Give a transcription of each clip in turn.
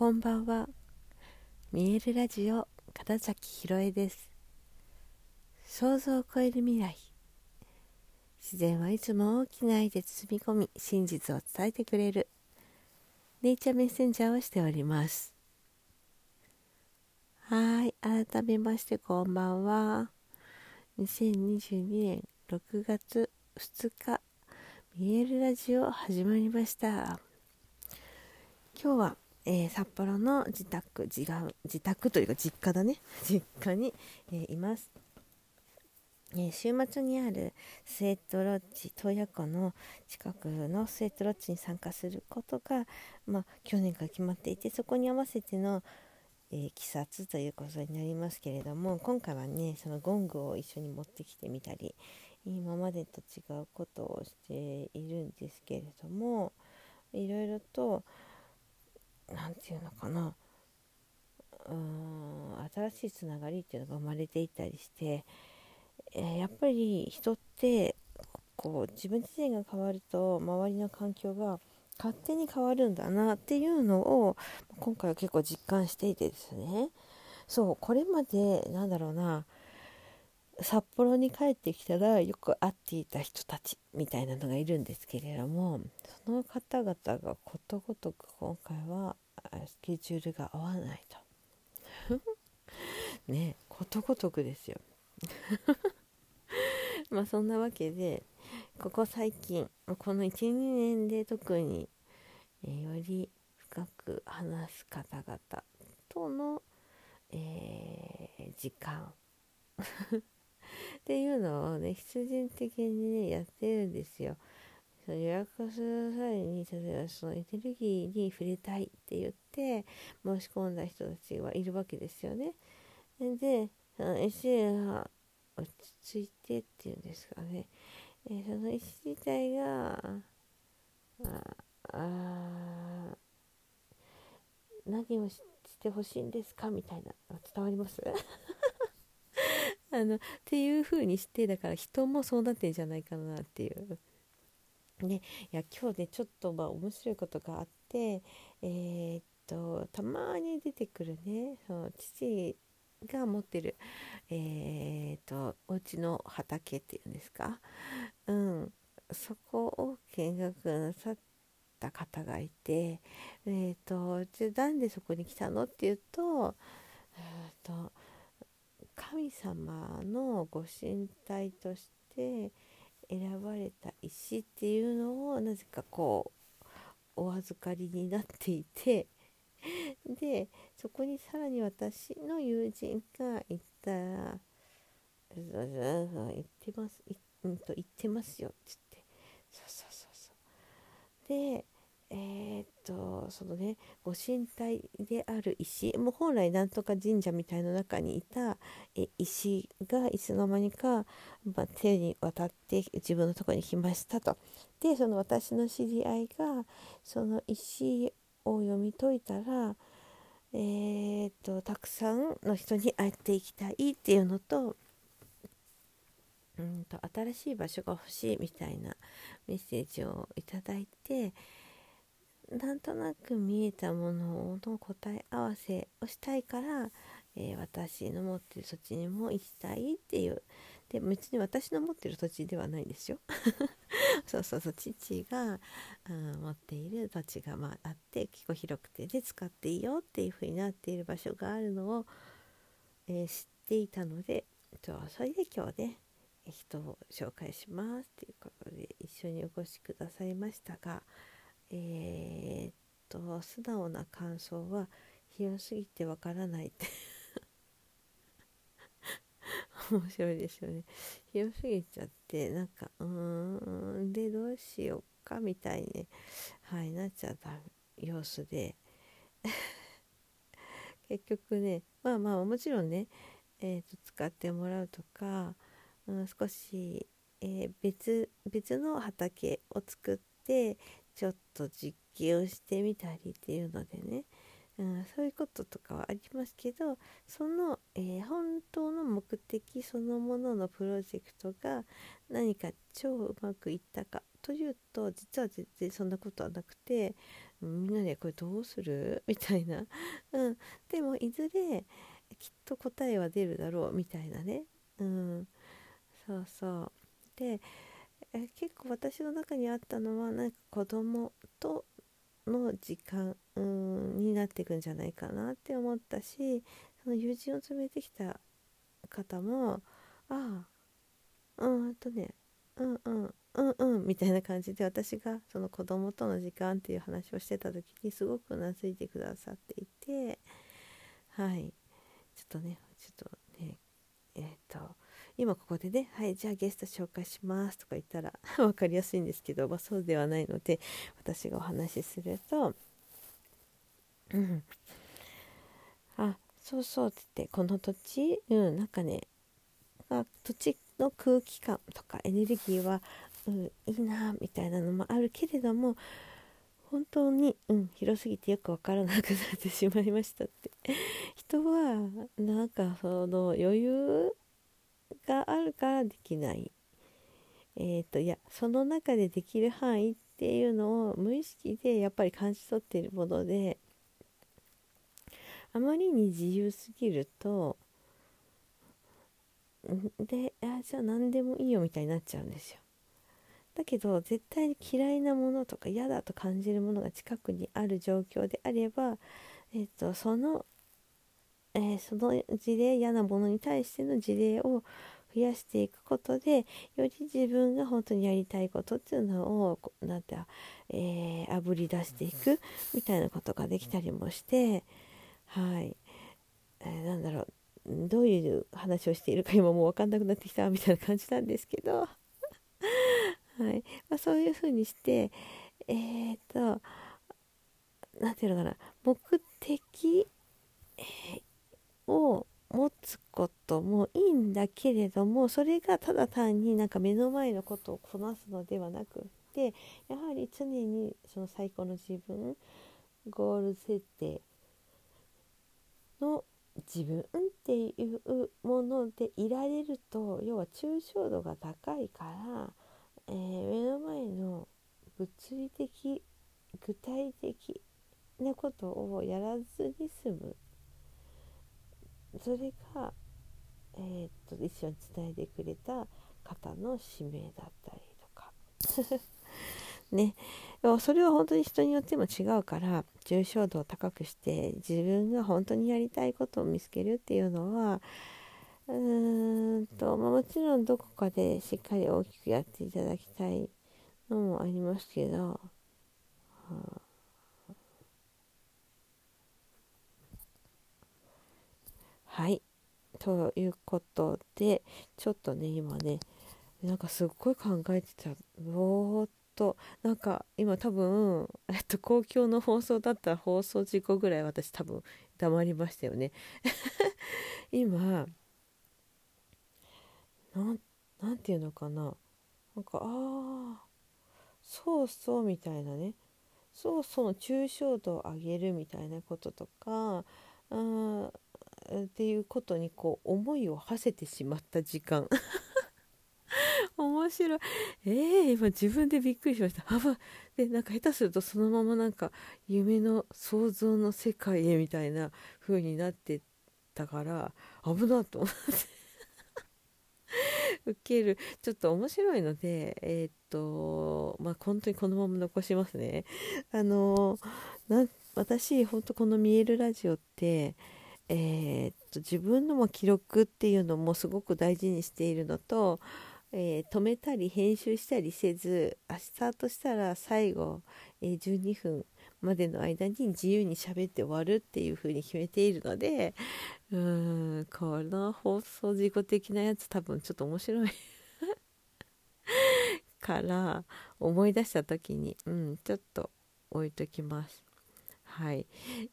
こんばんは。見えるラジオ片崎ひろえです。想像を超える未来。自然はいつも大きな愛で包み込み、真実を伝えてくれる。ネイチャーメッセンジャーをしております。はい、改めましてこんばんは。2022年6月2日、見えるラジオ始まりました。今日はえー、札幌の自宅自自宅というか実家だね。実家に、えー、います、えー、週末にあるスウェットロッジ洞爺湖の近くのスウェットロッジに参加することが、まあ、去年から決まっていてそこに合わせての、えー、視察ということになりますけれども今回はねそのゴングを一緒に持ってきてみたり今までと違うことをしているんですけれどもいろいろと何て言うのかな。うーん新しいつながりっていうのが生まれていたりして、えー、やっぱり人ってこう自分自身が変わると周りの環境が勝手に変わるんだなっていうのを今回は結構実感していてですね。そうこれまでなんだろうな札幌に帰ってきたらよく会っていた人たちみたいなのがいるんですけれどもその方々がことごとく今回はスケジュールが合わないと。ねことごとくですよ。まあそんなわけでここ最近この12年で特に、えー、より深く話す方々との、えー、時間。っていうのをね必然的にねやってるんですよ。その予約する際に例えばそのエネルギーに触れたいって言って申し込んだ人たちはいるわけですよね。でその石が落ち着いてっていうんですかね、えー、その石自体がああ何をしてほしいんですか？みたいな伝わります？あのっていう風にしてだから人もそうなってんじゃないかなっていう。ね、いや今日ねちょっとまあ面白いことがあってえー、っとたまに出てくるねその父が持ってるえー、っとお家の畑っていうんですか、うん、そこを見学なさった方がいてえー、っとじゃなんでそこに来たの？っていうと,、えー、と神様のご神体として選ばれた石っていうのをなぜかこうお預かりになっていて でそこにさらに私の友人が行ったら「言ってますうんと言ってますよ」って言って。そうそうそうそう。で、そのねご神体である石もう本来なんとか神社みたいな中にいたえ石がいつの間にか、まあ、手に渡って自分のとこに来ましたと。でその私の知り合いがその石を読み解いたら、えー、っとたくさんの人に会っていきたいっていうのとうんと新しい場所が欲しいみたいなメッセージをいただいて。なんとなく見えたものの答え合わせをしたいから、えー、私の持ってる土地にも行きたいっていう。で別に私の持ってる土地ではないんですよ。そうそうそう父が、うん、持っている土地が、まあ、あって結構広くてで使っていいよっていう風になっている場所があるのを、えー、知っていたのでそれで今日ね人を紹介しますっていうことで一緒にお越しくださいましたがえー、っと素直な感想は広すぎてわからないって。面白いですよね。広すぎちゃってなんかうーんでどうしようかみたいに、はい、なっちゃった様子で。結局ねまあまあもちろんね、えーと、使ってもらうとか、うん、少し、えー、別別の畑を作ってちょっと実験をしてみたりっていうのでね、うん、そういうこととかはありますけどその、えー、本当の目的そのもののプロジェクトが何か超うまくいったかというと実は全然そんなことはなくてみんなでこれどうする？みたいな、うん、でもいずれきっと答えは出るだろうみたいなね、うん、そうそう。でえ結構私の中にあったのはなんか子供との時間になっていくんじゃないかなって思ったしその友人を連れてきた方もああうんとねうんうんうんうんみたいな感じで私がその子供との時間っていう話をしてた時にすごくうなずいてくださっていてはい。ちょっとねちょっとねえっ、ー、と今ここでね「はいじゃあゲスト紹介します」とか言ったら 分かりやすいんですけど、まあ、そうではないので私がお話しすると「うん。あそうそう」って言ってこの土地うんなんかねあ土地の空気感とかエネルギーは、うん、いいなみたいなのもあるけれども本当に、うん、広すぎてよく分からなくなってしまいましたって。人はなんかその余裕があるからできない。えっ、ー、といやその中でできる範囲っていうのを無意識でやっぱり感じ取っているものであまりに自由すぎるとであじゃあ何でもいいよみたいになっちゃうんですよ。だけど絶対に嫌いなものとか嫌だと感じるものが近くにある状況であれば、えーと、その、えー、その事例嫌なものに対しての事例を増やしていくことでより自分が本当にやりたいことっていうのをなんて、えー、あぶり出していくみたいなことができたりもしてはい、えー、なんだろう。どういう話をしているか今もう分かんなくなってきたみたいな感じなんですけど、はい。まあ、そういうふうにしてえー、っと何て言うのかな。目的、を持つこともいいんだけれどもそれがただ単になんか目の前のことをこなすのではなくってやはり常にその最高の自分ゴール設定の自分っていうものでいられると要は抽象度が高いから、えー、目の前の物理的具体的なことをやらずに済む。それが、えー、っと一緒に伝えてくれた方の使命だったりとか。ね。それは本当に人によっても違うから重症度を高くして自分が本当にやりたいことを見つけるっていうのはうーんと、まあ、もちろんどこかでしっかり大きくやっていただきたいのもありますけど、はあはい。ということでちょっとね今ねなんかすっごい考えてた。ぼーっと。なんか今多分、えっと、公共の放送だったら放送事故ぐらい私多分黙りましたよね。今なんなんていうのかな。なんかああそうそうみたいなね。そうそう抽象度を上げるみたいなこととかあっていうことにこう思いを馳せてしまった時間。面白い。えー、今自分でびっくりしました。あばでなんか下手するとそのままなんか夢の想像の世界へみたいな風になってたから危なと思って。受ける。ちょっと面白いのでえー、っとまあ本当にこのまま残しますね。あのな私本当この「見えるラジオ」ってえー、っと自分のも記録っていうのもすごく大事にしているのとえー、止めたり編集したりせずスタートしたら最後、えー、12分までの間に自由に喋って終わるっていう風に決めているのでうーんこの放送事故的なやつ多分ちょっと面白い から思い出した時にうんちょっと置いときます。はい、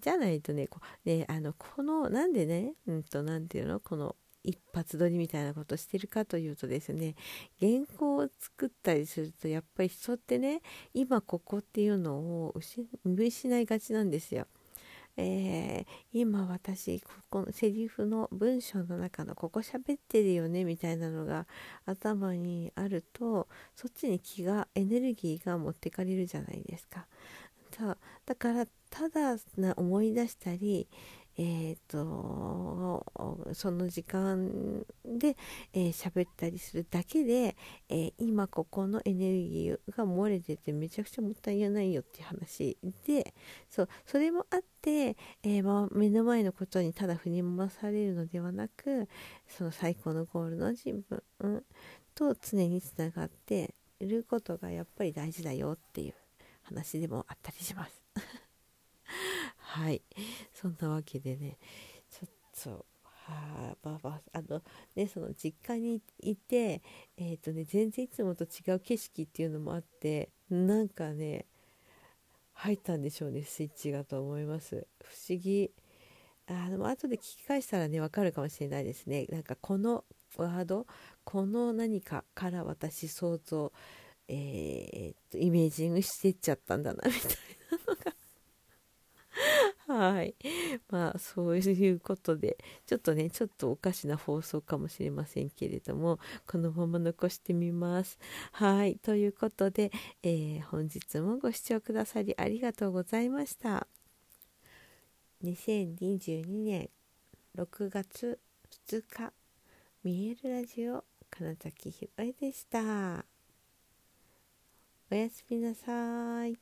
じゃないとねこねあのこのなんでねうんと何て言うの？この一発撮りみたいなことしてるかというとですね原稿を作ったりするとやっぱり人ってね今ここっていうのを見失いがちなんですよ。えー、今私ここのセリフの文章の中のここ喋ってるよねみたいなのが頭にあるとそっちに気がエネルギーが持ってかれるじゃないですか。そう。だからただな思い出したりえーと、その時間でえー、喋ったりするだけで、えー、今ここのエネルギーが漏れててめちゃくちゃもったいないよっていう話でそうそれもあって、えー、まあ、目の前のことにただ振り回されるのではなくその最高のゴールの自分、うん、と常につながっていることがやっぱり大事だよっていう。話でもあったりします。はい。そんなわけでねちょっとはあばばあのねその実家にいてえっ、ー、とね全然いつもと違う景色っていうのもあってなんかね入ったんでしょうねスイッチがと思います。不思議。あの後で聞き返したらね分かるかもしれないですね。なんかこのワードこの何かから私想像えー、っとイメージングしてっちゃったんだなみたいなのがはい。まあ、そういうことで、ちょっとね、ちょっとおかしな放送かもしれませんけれども、このまま残してみます。はい。ということで、えー、本日もご視聴くださりありがとうございました。2022年6月2日、見えるラジオ、金崎ひろえでした。おやすみなさい。